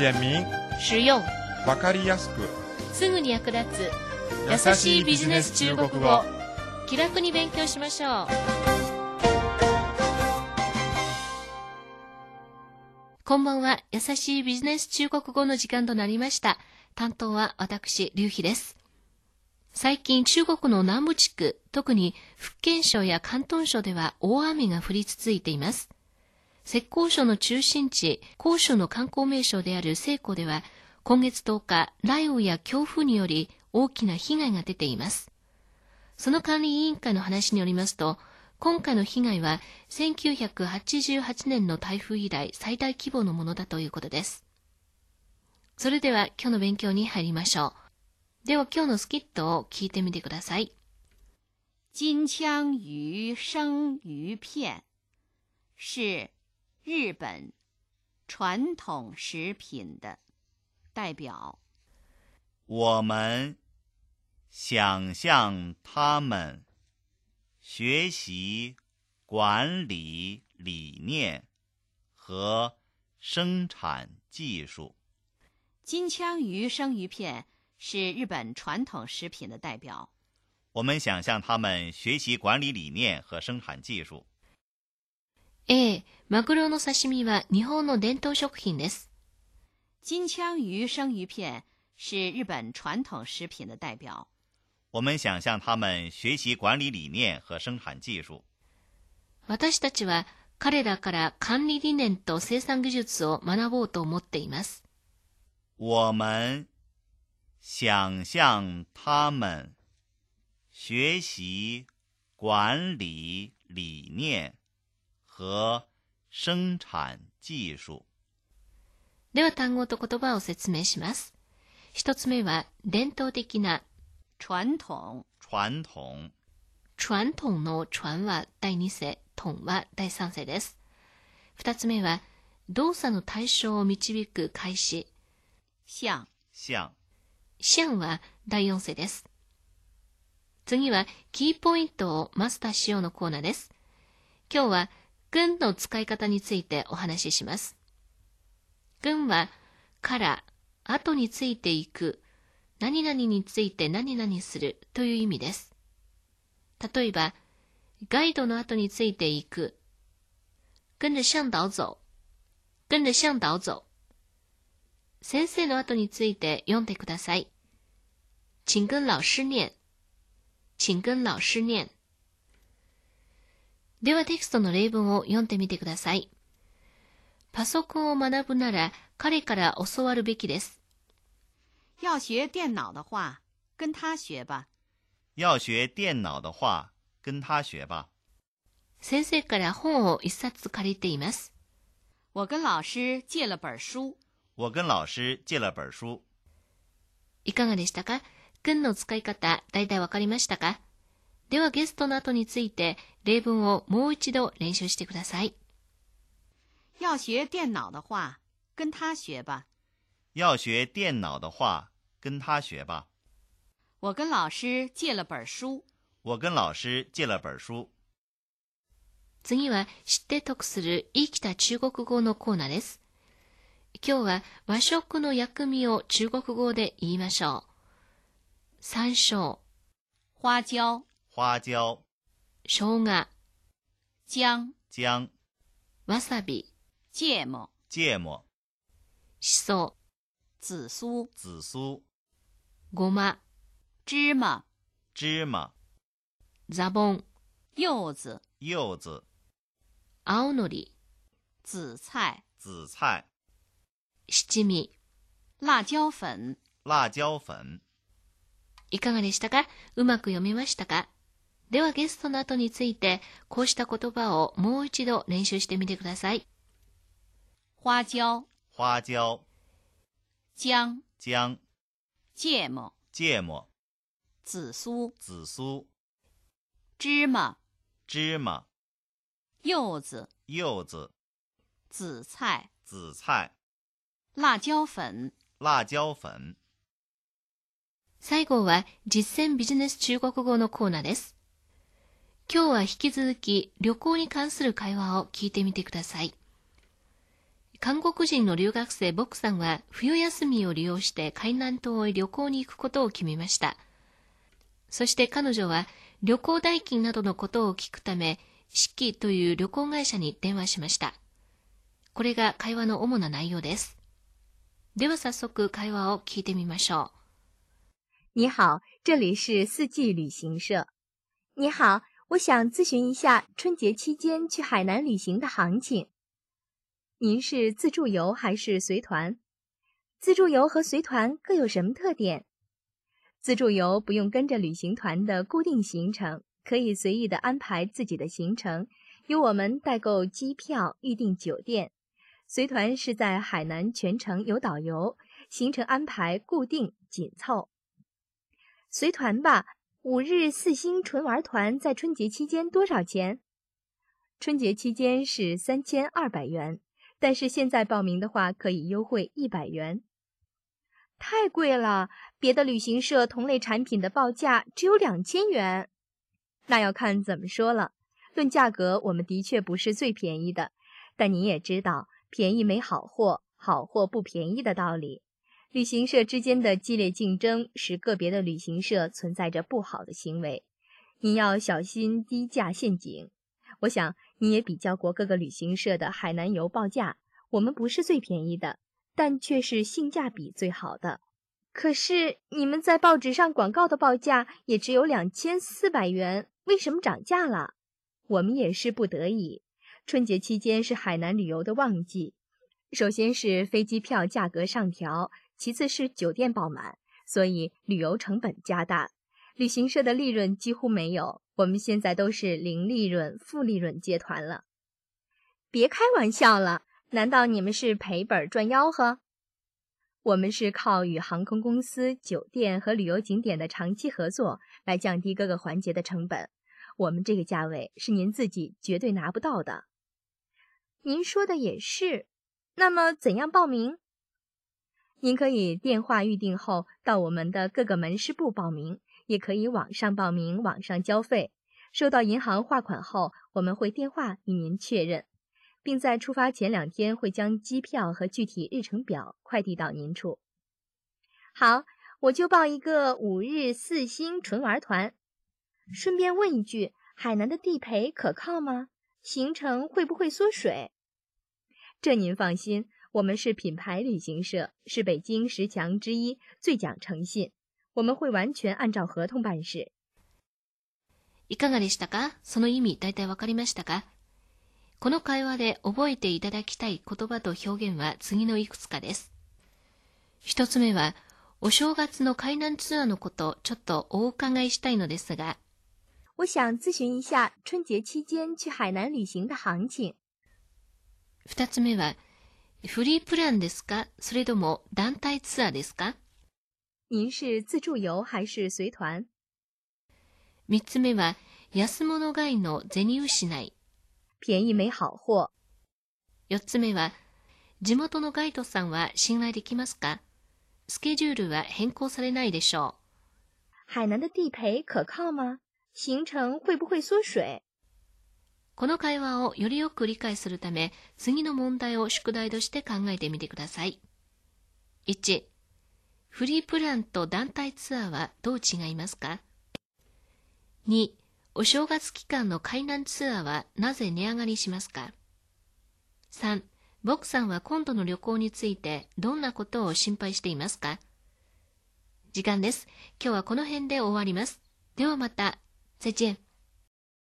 简明、实用、わかりやすく、すぐに役立つ。優しいビジネス中国語。気楽に勉強しましょう。こんばんは。優しいビジネス中国語の時間となりました。担当は私劉飛です。最近中国の南部地区特に福建省や広東省では大雨が降り続いています浙江省の中心地、江州の観光名所である西湖では、今月10日、雷雨や強風により大きな被害が出ています。その管理委員会の話によりますと、今回の被害は1988年の台風以来最大規模のものだということです。それでは今日の勉強に入りましょう。では今日のスキットを聞いてみてください。金枪鱼生鱼片是日本传统食品的代表。我们想向他们学习管理理念和生产技术。金枪鱼生鱼片是日本传统食品的代表。我们想向他们学习管理理念和生产技术。A、マグロの刺身は日本の伝統食品です。金枪鱼生鱼片是日本传统食品的代表。我们想向他们学习管理理念和生产技术。私たちは彼らから管理理念と生産技術を学ぼうと思っています。我们想向他们学习管理理念和生产技術。では単語と言葉を説明します。一つ目は伝統的な传統传統传統の传は第二世、統は第三世です。二つ目は動作の対象を導く開始、像像シャンは第四世です。次はキーポイントをマスターしようのコーナーです。今日は軍の使い方についてお話しします。軍はから後についていく何々について何々するという意味です。例えば、ガイドの後についていく跟着向導走跟着向導走先生の後について読んでください。请跟老師念。请跟老師念。ではテキストの例文を読んでみてください。パソコンを学ぶなら彼から教わるべきです。要学电脑的话，跟他学吧。要学电脑的话，跟他学吧。先生から本を一冊借りています。我跟老师借了本书。我跟老师借了本书。いかがでしたか？軍の使い方、だいたいわかりましたか？ではゲストの後について例文をもう一度練習してください。要学电脑的话，跟他学吧。要学电脑的话，跟他学吧。我跟老师借了本书。我跟老师借了本书。次は知って得する生きた中国語のコーナーです。今日は和食の薬味を中国語で言いましょう。山椒、花椒、花椒、生姜、姜、姜、わさび、芥末、芥末、しそ、紫蘇、紫蘇、ごま、芝麻、芝麻、ザボン、柚子、柚子、青のり、紫菜、紫菜、七味。辣椒粉。辣椒粉。いかがでしたか？うまく読めましたか？ではゲストの後について、こうした言葉をもう一度練習してみてください。花椒、花椒、姜、姜、芥末、芥末、紫蘇、紫蘇、芝麻、芝麻、柚子、柚子、紫菜、紫菜、辣椒粉。辣椒粉。最後は実践ビジネス中国語のコーナーです。今日は引き続き旅行に関する会話を聞いてみてください。韓国人の留学生ボクさんは冬休みを利用して海南島へ旅行に行くことを決めました。そして彼女は旅行代金などのことを聞くため、四季という旅行会社に電話しました。これが会話の主な内容です。では早速会話を聞いてみましょう。你好，这里是四季旅行社。你好，我想咨询一下春节期间去海南旅行的行情。您是自助游还是随团？自助游和随团各有什么特点？自助游不用跟着旅行团的固定行程，可以随意的安排自己的行程，由我们代购机票、预订酒店。随团是在海南全程有导游，行程安排固定紧凑。随团吧，五日四星纯玩团在春节期间多少钱？春节期间是三千二百元，但是现在报名的话可以优惠一百元。太贵了，别的旅行社同类产品的报价只有两千元。那要看怎么说了。论价格，我们的确不是最便宜的，但你也知道，便宜没好货，好货不便宜的道理。旅行社之间的激烈竞争，使个别的旅行社存在着不好的行为。你要小心低价陷阱。我想你也比较过各个旅行社的海南游报价，我们不是最便宜的。但却是性价比最好的。可是你们在报纸上广告的报价也只有两千四百元，为什么涨价了？我们也是不得已。春节期间是海南旅游的旺季，首先是飞机票价格上调，其次是酒店爆满，所以旅游成本加大，旅行社的利润几乎没有。我们现在都是零利润、负利润接团了。别开玩笑了。难道你们是赔本赚吆喝？我们是靠与航空公司、酒店和旅游景点的长期合作来降低各个环节的成本。我们这个价位是您自己绝对拿不到的。您说的也是。那么怎样报名？您可以电话预订后到我们的各个门市部报名，也可以网上报名，网上交费。收到银行划款后，我们会电话与您确认。并在出发前两天会将机票和具体日程表快递到您处。好，我就报一个五日四星纯玩团。顺便问一句，海南的地陪可靠吗？行程会不会缩水？这您放心，我们是品牌旅行社，是北京十强之一，最讲诚信。我们会完全按照合同办事。いかがでしたか？その意味大体わかりましたか？この会話で覚えていただきたい言葉と表現は次のいくつかです。一つ目は、お正月の海南ツアーのこと、ちょっとお伺いしたいのですが、我想咨询一下春节期间去海南旅行的行情。二つ目は、フリープランですか？それとも団体ツアーですか？您是自助游还是随团？三つ目は、安物買いの銭失い。便宜没好货。四つ目は、地元のガイドさんは信頼できますか？スケジュールは変更されないでしょう。海南的地陪可靠吗？行程会不会缩水？この会話をよりよく理解するため、次の問題を宿題として考えてみてください。1、フリープランと団体ツアーはどう違いますか ?2、お正月期間の海南ツアーはなぜ値上がりしますか ?3、ボクさんは今度の旅行についてどんなことを心配していますか？時間です。今日はこの辺で終わります。ではまた。再见。